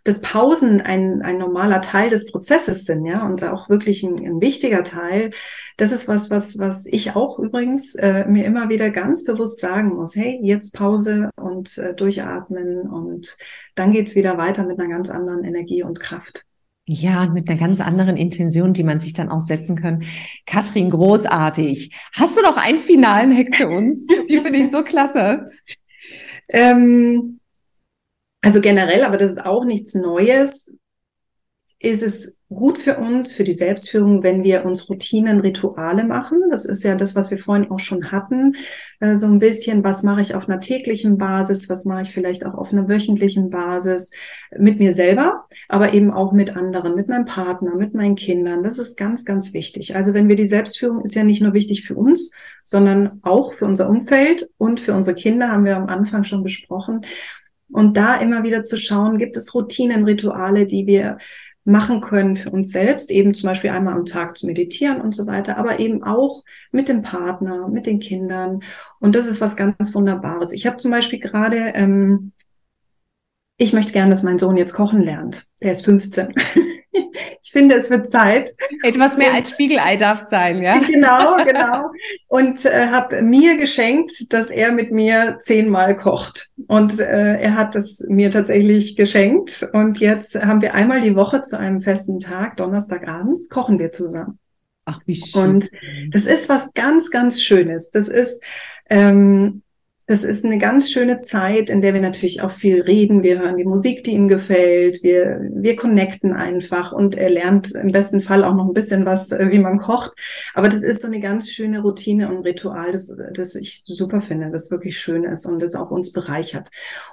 dass Pausen ein, ein normaler Teil des Prozesses sind, ja, und auch wirklich ein, ein wichtiger Teil. Das ist was, was, was ich auch übrigens äh, mir immer wieder ganz bewusst sagen muss. Hey, jetzt Pause und äh, durchatmen und dann geht's wieder weiter mit einer ganz anderen Energie und Kraft.
Ja, und mit einer ganz anderen Intention, die man sich dann auch setzen kann. Katrin, großartig. Hast du noch einen finalen Hack für uns? Die finde ich so klasse.
Ähm, also generell, aber das ist auch nichts Neues, ist es gut für uns, für die Selbstführung, wenn wir uns Routinen, Rituale machen. Das ist ja das, was wir vorhin auch schon hatten. Äh, so ein bisschen, was mache ich auf einer täglichen Basis, was mache ich vielleicht auch auf einer wöchentlichen Basis mit mir selber, aber eben auch mit anderen, mit meinem Partner, mit meinen Kindern. Das ist ganz, ganz wichtig. Also wenn wir die Selbstführung ist ja nicht nur wichtig für uns, sondern auch für unser Umfeld und für unsere Kinder, haben wir am Anfang schon besprochen. Und da immer wieder zu schauen, gibt es Routinen, Rituale, die wir machen können für uns selbst, eben zum Beispiel einmal am Tag zu meditieren und so weiter, aber eben auch mit dem Partner, mit den Kindern. Und das ist was ganz Wunderbares. Ich habe zum Beispiel gerade, ähm, ich möchte gerne, dass mein Sohn jetzt kochen lernt. Er ist 15. ich finde, es wird Zeit.
Etwas mehr und, als Spiegelei darf sein, ja?
Genau, genau. Und äh, habe mir geschenkt, dass er mit mir zehnmal kocht. Und äh, er hat es mir tatsächlich geschenkt. Und jetzt haben wir einmal die Woche zu einem festen Tag, Donnerstagabends, kochen wir zusammen. Ach, wie schön. Und das ist was ganz, ganz Schönes. Das ist ähm, das ist eine ganz schöne Zeit, in der wir natürlich auch viel reden. Wir hören die Musik, die ihm gefällt. Wir, wir connecten einfach und er lernt im besten Fall auch noch ein bisschen was, äh, wie man kocht. Aber das ist so eine ganz schöne Routine und Ritual, das, das ich super finde, das wirklich schön ist und das auch uns bereichert.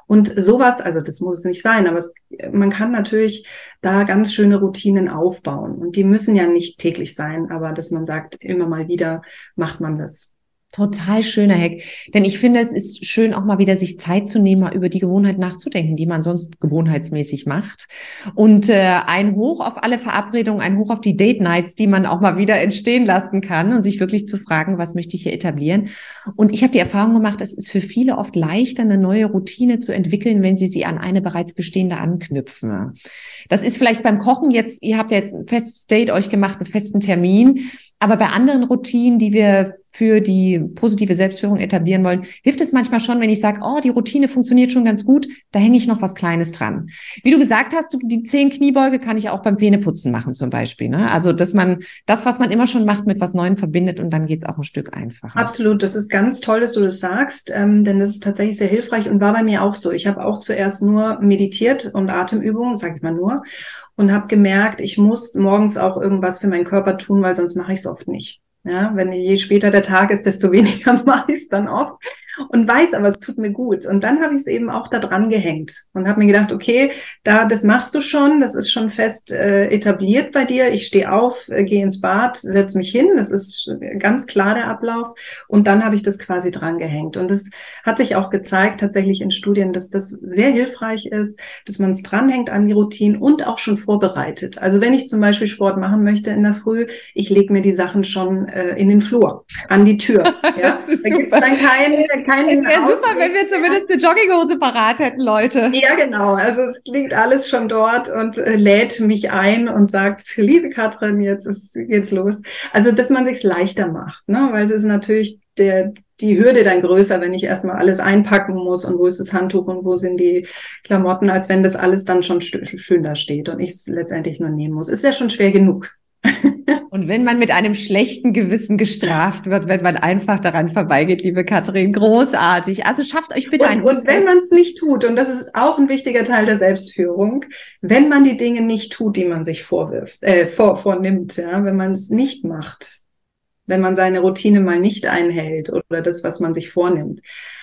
Und sowas, also das muss es nicht sein, aber es, man kann natürlich da ganz schöne Routinen aufbauen. Und die müssen ja nicht täglich sein, aber dass man sagt, immer mal wieder macht man das.
Total schöner Hack. Denn ich finde, es ist schön, auch mal wieder sich Zeit zu nehmen, mal über die Gewohnheit nachzudenken, die man sonst gewohnheitsmäßig macht. Und äh, ein Hoch auf alle Verabredungen, ein Hoch auf die Date Nights, die man auch mal wieder entstehen lassen kann und sich wirklich zu fragen, was möchte ich hier etablieren. Und ich habe die Erfahrung gemacht, es ist für viele oft leichter, eine neue Routine zu entwickeln, wenn sie sie an eine bereits bestehende anknüpfen. Das ist vielleicht beim Kochen jetzt, ihr habt ja jetzt ein festes Date euch gemacht, einen festen Termin. Aber bei anderen Routinen, die wir für die positive Selbstführung etablieren wollen, hilft es manchmal schon, wenn ich sage, oh, die Routine funktioniert schon ganz gut, da hänge ich noch was Kleines dran. Wie du gesagt hast, die zehn Kniebeuge kann ich auch beim Zähneputzen machen zum Beispiel. Ne? Also, dass man das, was man immer schon macht, mit was Neuem verbindet und dann geht's auch ein Stück einfacher.
Absolut, das ist ganz toll, dass du das sagst, ähm, denn das ist tatsächlich sehr hilfreich und war bei mir auch so. Ich habe auch zuerst nur meditiert und Atemübungen, sage ich mal nur, und habe gemerkt, ich muss morgens auch irgendwas für meinen Körper tun, weil sonst mache ich es oft nicht. Ja, wenn je später der Tag ist, desto weniger mache ich es dann auch. Und weiß aber, es tut mir gut. Und dann habe ich es eben auch da dran gehängt und habe mir gedacht, okay, da das machst du schon, das ist schon fest äh, etabliert bei dir. Ich stehe auf, äh, gehe ins Bad, setz mich hin, das ist ganz klar der Ablauf. Und dann habe ich das quasi dran gehängt. Und es hat sich auch gezeigt, tatsächlich in Studien, dass das sehr hilfreich ist, dass man es dranhängt an die Routinen und auch schon vorbereitet. Also wenn ich zum Beispiel Sport machen möchte in der Früh, ich lege mir die Sachen schon äh, in den Flur, an die Tür. Ja?
das ist da super. Dann kein, kein es wäre super, wenn wir zumindest eine Jogginghose parat hätten, Leute.
Ja, genau. Also es liegt alles schon dort und äh, lädt mich ein und sagt, liebe Katrin, jetzt ist jetzt los. Also dass man sich leichter macht, ne? weil es ist natürlich der, die Hürde dann größer, wenn ich erstmal alles einpacken muss und wo ist das Handtuch und wo sind die Klamotten, als wenn das alles dann schon schön da steht und ich es letztendlich nur nehmen muss. Ist ja schon schwer genug.
Und wenn man mit einem schlechten Gewissen gestraft wird, wenn man einfach daran vorbeigeht, liebe Katrin, großartig. Also schafft euch bitte ein.
Und, und wenn man es nicht tut, und das ist auch ein wichtiger Teil der Selbstführung, wenn man die Dinge nicht tut, die man sich vorwirft, äh, vor, vornimmt, ja, wenn man es nicht macht, wenn man seine Routine mal nicht einhält oder das, was man sich vornimmt,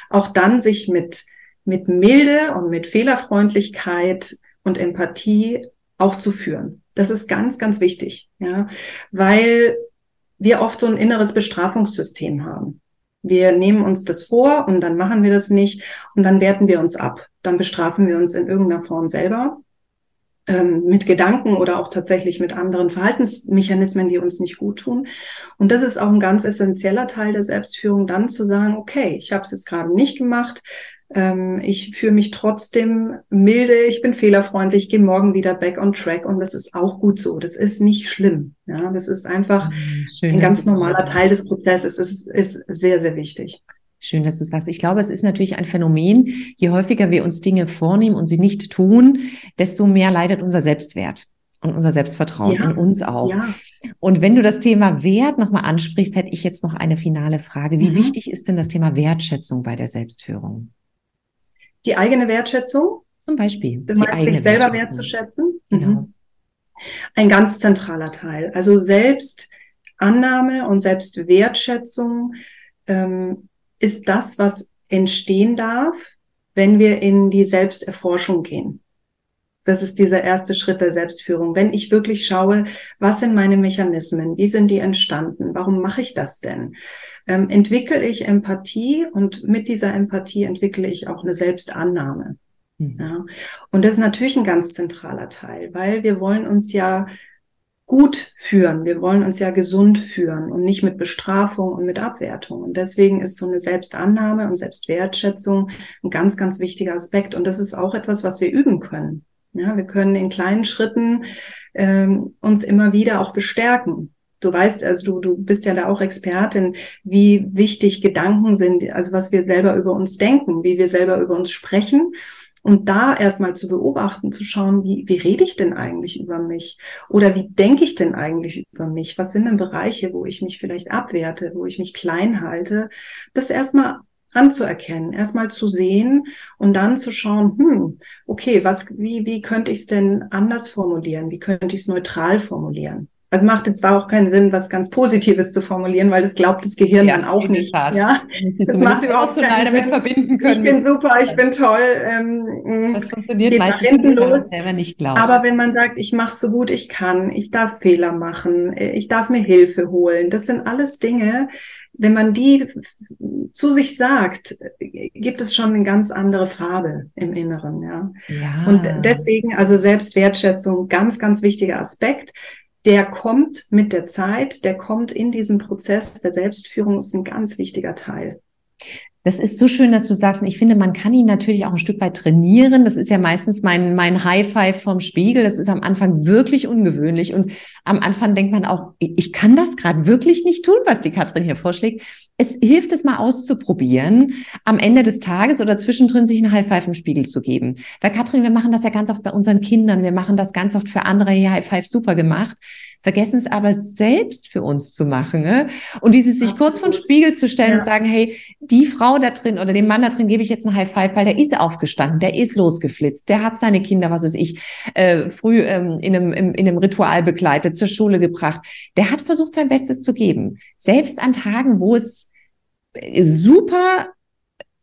auch dann sich mit, mit Milde und mit Fehlerfreundlichkeit und Empathie auch zu führen. Das ist ganz, ganz wichtig, ja, weil wir oft so ein inneres Bestrafungssystem haben. Wir nehmen uns das vor und dann machen wir das nicht und dann werten wir uns ab. Dann bestrafen wir uns in irgendeiner Form selber ähm, mit Gedanken oder auch tatsächlich mit anderen Verhaltensmechanismen, die uns nicht gut tun. Und das ist auch ein ganz essentieller Teil der Selbstführung, dann zu sagen, okay, ich habe es jetzt gerade nicht gemacht, ähm, ich fühle mich trotzdem milde, ich bin fehlerfreundlich, gehe morgen wieder back on track und das ist auch gut so. Das ist nicht schlimm. Ja, das ist einfach mhm, Schön, ein ganz normaler Teil des Prozesses. Es ist, ist sehr, sehr wichtig.
Schön, dass du sagst. Ich glaube, es ist natürlich ein Phänomen. Je häufiger wir uns Dinge vornehmen und sie nicht tun, desto mehr leidet unser Selbstwert und unser Selbstvertrauen ja, in uns auch. Ja. Und wenn du das Thema Wert nochmal ansprichst, hätte ich jetzt noch eine finale Frage. Wie mhm. wichtig ist denn das Thema Wertschätzung bei der Selbstführung?
Die eigene Wertschätzung?
Zum Beispiel.
Du meinst, sich selber wertzuschätzen? Genau. Mhm. Ein ganz zentraler Teil. Also Selbstannahme und Selbstwertschätzung ähm, ist das, was entstehen darf, wenn wir in die Selbsterforschung gehen. Das ist dieser erste Schritt der Selbstführung. Wenn ich wirklich schaue, was sind meine Mechanismen? Wie sind die entstanden? Warum mache ich das denn? Ähm, entwickle ich Empathie und mit dieser Empathie entwickle ich auch eine Selbstannahme. Mhm. Ja. Und das ist natürlich ein ganz zentraler Teil, weil wir wollen uns ja gut führen. Wir wollen uns ja gesund führen und nicht mit Bestrafung und mit Abwertung. Und deswegen ist so eine Selbstannahme und Selbstwertschätzung ein ganz, ganz wichtiger Aspekt. Und das ist auch etwas, was wir üben können. Ja, wir können in kleinen Schritten ähm, uns immer wieder auch bestärken. Du weißt, also du, du bist ja da auch Expertin, wie wichtig Gedanken sind, also was wir selber über uns denken, wie wir selber über uns sprechen. Und da erstmal zu beobachten, zu schauen, wie, wie rede ich denn eigentlich über mich? Oder wie denke ich denn eigentlich über mich? Was sind denn Bereiche, wo ich mich vielleicht abwerte, wo ich mich klein halte? Das erstmal anzuerkennen, erstmal zu sehen und dann zu schauen, hm, okay, was, wie, wie könnte ich es denn anders formulieren? Wie könnte ich es neutral formulieren? Also macht jetzt da auch keinen Sinn, was ganz Positives zu formulieren, weil das glaubt das Gehirn ja, dann auch nicht. Ja,
das macht überhaupt keinen damit Sinn. verbinden können.
Ich bin super, ich bin toll. Ähm,
das funktioniert meistens, wenn man selber nicht glaubt.
Aber wenn man sagt, ich mache so gut ich kann, ich darf Fehler machen, ich darf mir Hilfe holen, das sind alles Dinge, wenn man die zu sich sagt, gibt es schon eine ganz andere Farbe im Inneren, ja. ja. Und deswegen, also Selbstwertschätzung, ganz, ganz wichtiger Aspekt. Der kommt mit der Zeit, der kommt in diesem Prozess der Selbstführung, ist ein ganz wichtiger Teil.
Das ist so schön, dass du sagst, und ich finde, man kann ihn natürlich auch ein Stück weit trainieren. Das ist ja meistens mein, mein High Five vom Spiegel. Das ist am Anfang wirklich ungewöhnlich. Und am Anfang denkt man auch, ich kann das gerade wirklich nicht tun, was die Katrin hier vorschlägt. Es hilft es mal auszuprobieren, am Ende des Tages oder zwischendrin sich ein High Five im Spiegel zu geben. Weil Katrin, wir machen das ja ganz oft bei unseren Kindern. Wir machen das ganz oft für andere. Hier High Five super gemacht vergessen es aber selbst für uns zu machen. Ne? Und dieses sich Absolut. kurz vor den Spiegel zu stellen ja. und sagen, hey, die Frau da drin oder dem Mann da drin gebe ich jetzt ein High Five, weil der ist aufgestanden, der ist losgeflitzt, der hat seine Kinder, was weiß ich, äh, früh ähm, in, einem, im, in einem Ritual begleitet, zur Schule gebracht. Der hat versucht, sein Bestes zu geben. Selbst an Tagen, wo es super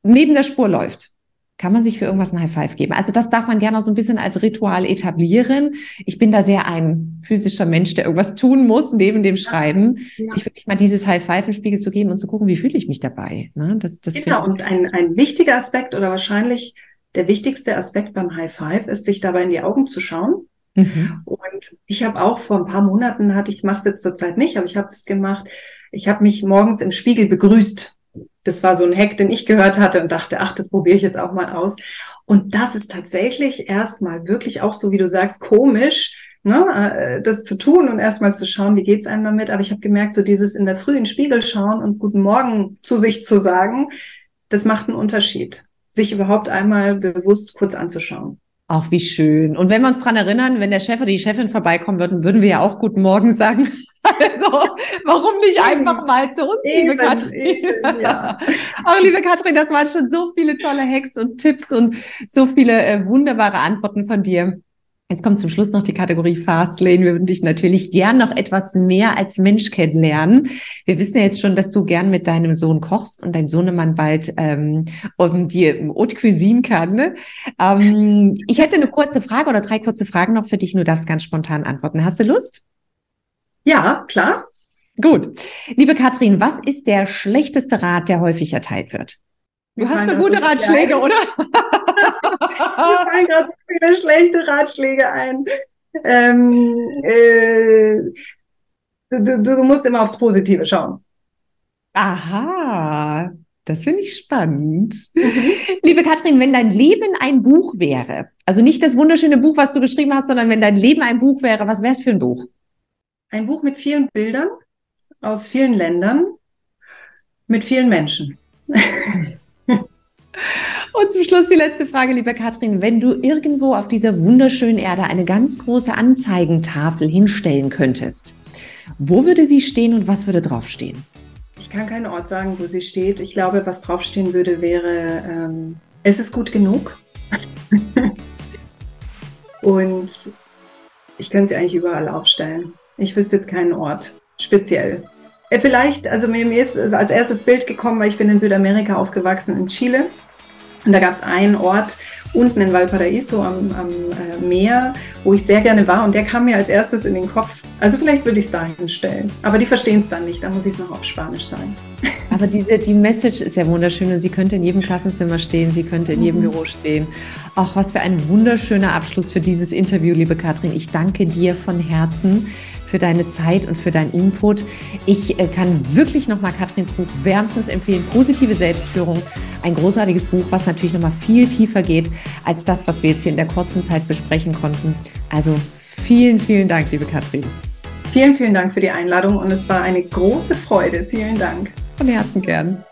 neben der Spur läuft, kann man sich für irgendwas ein High Five geben. Also das darf man gerne auch so ein bisschen als Ritual etablieren. Ich bin da sehr ein physischer Mensch, der irgendwas tun muss neben dem Schreiben, ja. sich wirklich mal dieses High Five im Spiegel zu geben und zu gucken, wie fühle ich mich dabei.
Ne? Das, das genau, und ein, ein wichtiger Aspekt oder wahrscheinlich der wichtigste Aspekt beim High Five ist, sich dabei in die Augen zu schauen. Mhm. Und ich habe auch vor ein paar Monaten hatte, ich mache es jetzt zurzeit nicht, aber ich habe es gemacht. Ich habe mich morgens im Spiegel begrüßt das war so ein Hack, den ich gehört hatte und dachte, ach, das probiere ich jetzt auch mal aus. Und das ist tatsächlich erstmal wirklich auch so, wie du sagst, komisch, ne, äh, das zu tun und erstmal zu schauen, wie geht's einem damit. Aber ich habe gemerkt, so dieses in der Früh in den Spiegel schauen und Guten Morgen zu sich zu sagen, das macht einen Unterschied, sich überhaupt einmal bewusst kurz anzuschauen.
Ach, wie schön. Und wenn wir uns dran erinnern, wenn der Chef oder die Chefin vorbeikommen würden, würden wir ja auch Guten Morgen sagen. Also, warum nicht einfach mal zu uns, eben, liebe Katrin? Eben, ja. Auch liebe Katrin, das waren schon so viele tolle Hacks und Tipps und so viele äh, wunderbare Antworten von dir. Jetzt kommt zum Schluss noch die Kategorie Fastlane. Wir würden dich natürlich gern noch etwas mehr als Mensch kennenlernen. Wir wissen ja jetzt schon, dass du gern mit deinem Sohn kochst und dein Sohnemann bald ähm, um die Haute Cuisine kann. Ne? Ähm, ich hätte eine kurze Frage oder drei kurze Fragen noch für dich. Du darfst ganz spontan antworten. Hast du Lust?
Ja, klar.
Gut. Liebe Katrin, was ist der schlechteste Rat, der häufig erteilt wird? Du hast eine gute Ratschläge, oder?
Mir fallen gerade so viele schlechte Ratschläge ein. Ähm, äh, du, du, musst immer aufs Positive schauen.
Aha, das finde ich spannend. Mhm. Liebe Katrin, wenn dein Leben ein Buch wäre, also nicht das wunderschöne Buch, was du geschrieben hast, sondern wenn dein Leben ein Buch wäre, was wäre es für ein Buch?
Ein Buch mit vielen Bildern aus vielen Ländern, mit vielen Menschen.
Und zum Schluss die letzte Frage, liebe Katrin. Wenn du irgendwo auf dieser wunderschönen Erde eine ganz große Anzeigentafel hinstellen könntest, wo würde sie stehen und was würde draufstehen?
Ich kann keinen Ort sagen, wo sie steht. Ich glaube, was draufstehen würde, wäre, ähm, es ist gut genug. und ich könnte sie eigentlich überall aufstellen. Ich wüsste jetzt keinen Ort speziell. Äh, vielleicht, also mir, mir ist als erstes Bild gekommen, weil ich bin in Südamerika aufgewachsen, in Chile. Und da gab es einen Ort unten in Valparaiso am, am äh, Meer, wo ich sehr gerne war und der kam mir als erstes in den Kopf. Also vielleicht würde ich es da hinstellen. Aber die verstehen es dann nicht, da muss ich es noch auf Spanisch sagen.
Aber diese, die Message ist ja wunderschön und sie könnte in jedem Klassenzimmer stehen, sie könnte in jedem mhm. Büro stehen. Auch was für ein wunderschöner Abschluss für dieses Interview, liebe Katrin. Ich danke dir von Herzen für deine Zeit und für deinen Input. Ich äh, kann wirklich nochmal Katrins Buch wärmstens empfehlen. Positive Selbstführung. Ein großartiges Buch, was natürlich nochmal viel tiefer geht als das, was wir jetzt hier in der kurzen Zeit besprechen konnten. Also vielen, vielen Dank, liebe Katrin.
Vielen, vielen Dank für die Einladung und es war eine große Freude. Vielen Dank.
Von Herzen gern.